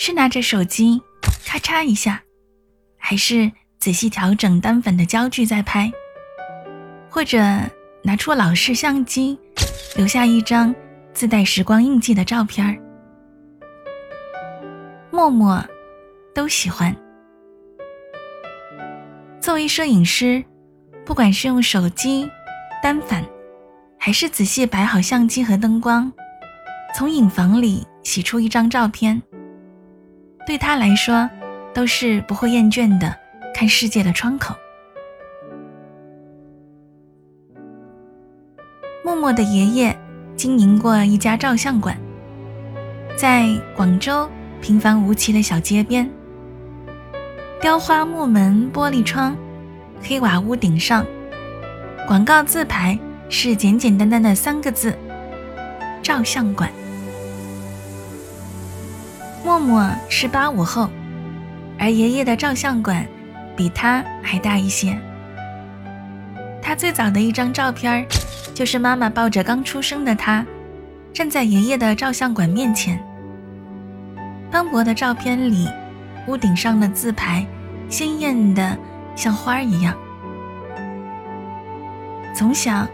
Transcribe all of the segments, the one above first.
是拿着手机咔嚓一下，还是仔细调整单反的焦距再拍？或者拿出老式相机，留下一张自带时光印记的照片儿？默默都喜欢。作为摄影师，不管是用手机、单反。还是仔细摆好相机和灯光，从影房里洗出一张照片，对他来说都是不会厌倦的看世界的窗口。默默的爷爷经营过一家照相馆，在广州平凡无奇的小街边，雕花木门玻璃窗，黑瓦屋顶上，广告字牌。是简简单单的三个字：照相馆。默默是八五后，而爷爷的照相馆比他还大一些。他最早的一张照片就是妈妈抱着刚出生的他，站在爷爷的照相馆面前。斑驳的照片里，屋顶上的字牌鲜艳的像花儿一样。从小。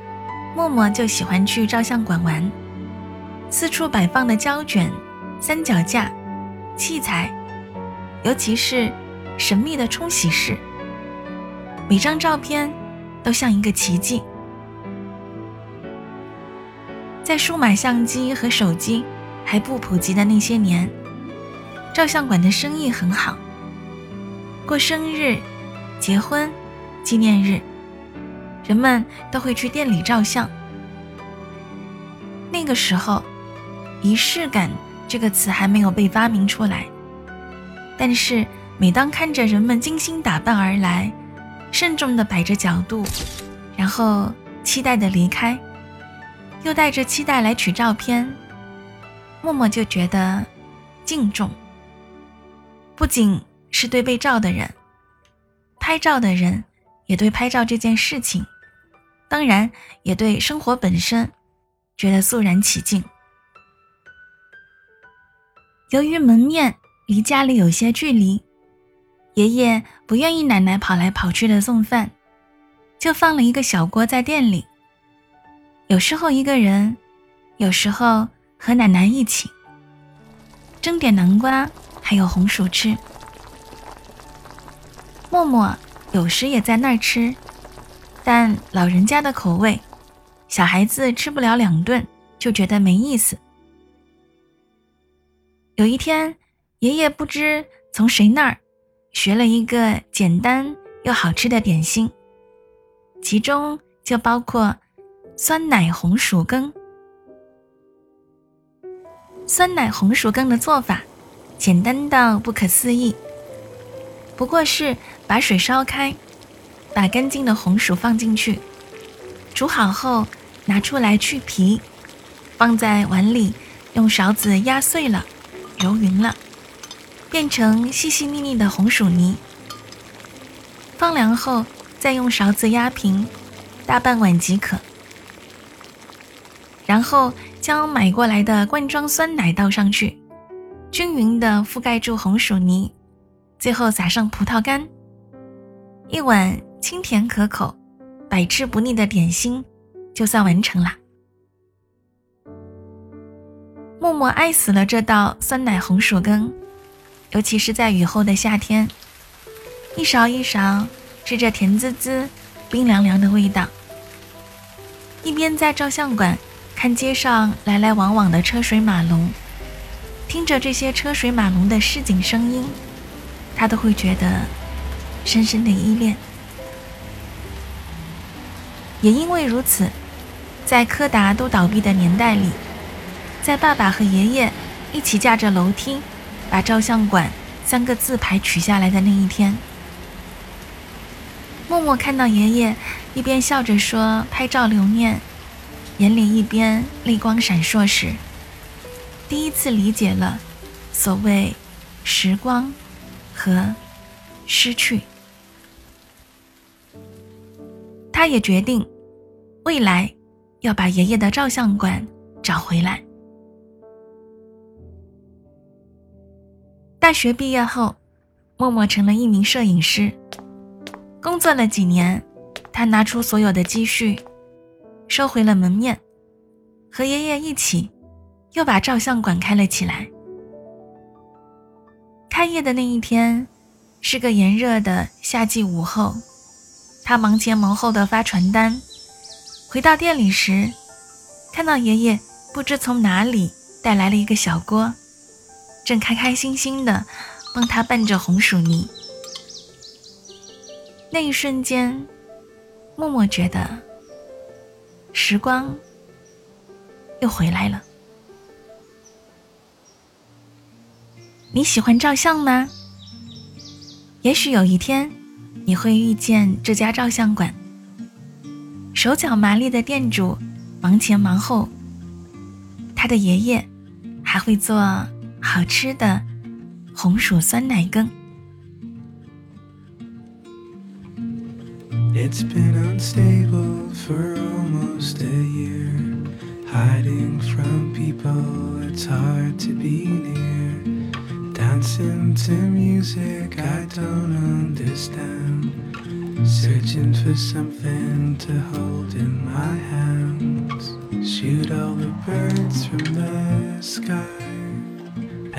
默默就喜欢去照相馆玩，四处摆放的胶卷、三脚架、器材，尤其是神秘的冲洗室，每张照片都像一个奇迹。在数码相机和手机还不普及的那些年，照相馆的生意很好。过生日、结婚、纪念日。人们都会去店里照相。那个时候，“仪式感”这个词还没有被发明出来。但是，每当看着人们精心打扮而来，慎重地摆着角度，然后期待地离开，又带着期待来取照片，默默就觉得敬重。不仅是对被照的人，拍照的人也对拍照这件事情。当然，也对生活本身觉得肃然起敬。由于门面离家里有些距离，爷爷不愿意奶奶跑来跑去的送饭，就放了一个小锅在店里。有时候一个人，有时候和奶奶一起蒸点南瓜，还有红薯吃。默默有时也在那儿吃。但老人家的口味，小孩子吃不了两顿就觉得没意思。有一天，爷爷不知从谁那儿学了一个简单又好吃的点心，其中就包括酸奶红薯羹。酸奶红薯羹的做法简单到不可思议，不过是把水烧开。把干净的红薯放进去，煮好后拿出来去皮，放在碗里，用勺子压碎了，揉匀了，变成细细腻腻的红薯泥。放凉后再用勺子压平，大半碗即可。然后将买过来的罐装酸奶倒上去，均匀的覆盖住红薯泥，最后撒上葡萄干，一碗。清甜可口、百吃不腻的点心，就算完成了。默默爱死了这道酸奶红薯羹，尤其是在雨后的夏天，一勺一勺吃着甜滋滋、冰凉凉的味道，一边在照相馆看街上来来往往的车水马龙，听着这些车水马龙的市井声音，他都会觉得深深的依恋。也因为如此，在柯达都倒闭的年代里，在爸爸和爷爷一起架着楼梯，把照相馆三个字牌取下来的那一天。默默看到爷爷一边笑着说“拍照留念”，眼里一边泪光闪烁时，第一次理解了所谓时光和失去。他也决定，未来要把爷爷的照相馆找回来。大学毕业后，默默成了一名摄影师。工作了几年，他拿出所有的积蓄，收回了门面，和爷爷一起，又把照相馆开了起来。开业的那一天，是个炎热的夏季午后，他忙前忙后的发传单。回到店里时，看到爷爷不知从哪里带来了一个小锅，正开开心心的帮他拌着红薯泥。那一瞬间，默默觉得时光又回来了。你喜欢照相吗？也许有一天，你会遇见这家照相馆。手脚麻利的店主忙前忙后，他的爷爷还会做好吃的红薯酸奶羹。It's been unstable for almost a year. Hiding from people, it's hard to be near. Dancing to music I don't understand. Searching for something to hold in my hands. Shoot all the birds from the sky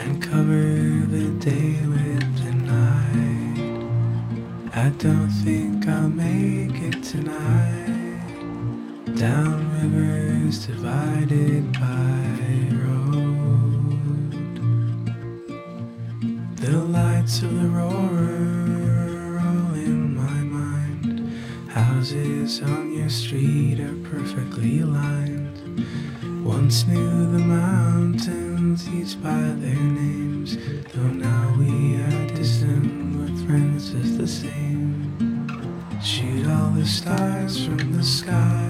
and cover the day with the night. I don't think I'll make it tonight. Down rivers divided by road. Houses on your street are perfectly aligned. Once knew the mountains each by their names, though now we are distant with friends is the same. Shoot all the stars from the sky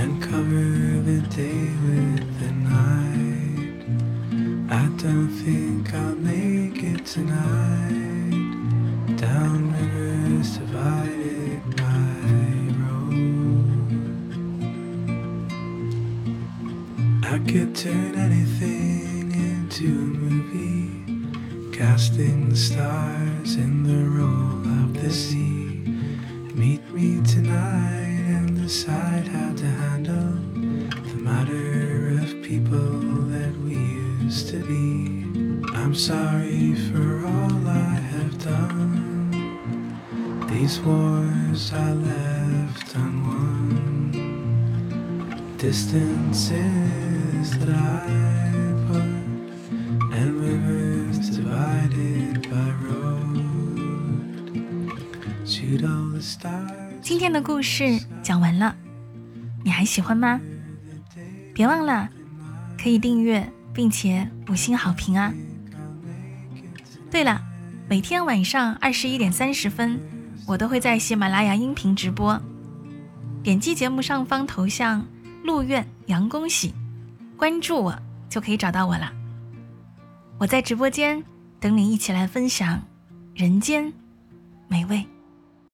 and cover the day with the night. I don't think I'll make it tonight. Down rivers divided by road. I could turn anything into a movie casting the stars in the roll of the sea. Meet me tonight and decide how to handle the matter of people that we used to be. I'm sorry for all I These wars I left unwon. Distances that I put and rivers divided by road. Shoot all the stars. 今天的故事讲完了，你还喜欢吗？别忘了可以订阅并且五星好评啊！对了，每天晚上二十一点三十分，我都会在喜马拉雅音频直播。点击节目上方头像“陆苑杨恭喜”，关注我就可以找到我了。我在直播间等你一起来分享人间美味。